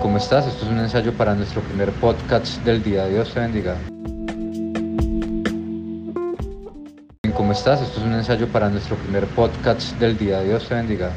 ¿cómo estás? Esto es un ensayo para nuestro primer podcast del día. Dios te bendiga. ¿Cómo estás? Esto es un ensayo para nuestro primer podcast del día. Dios te bendiga.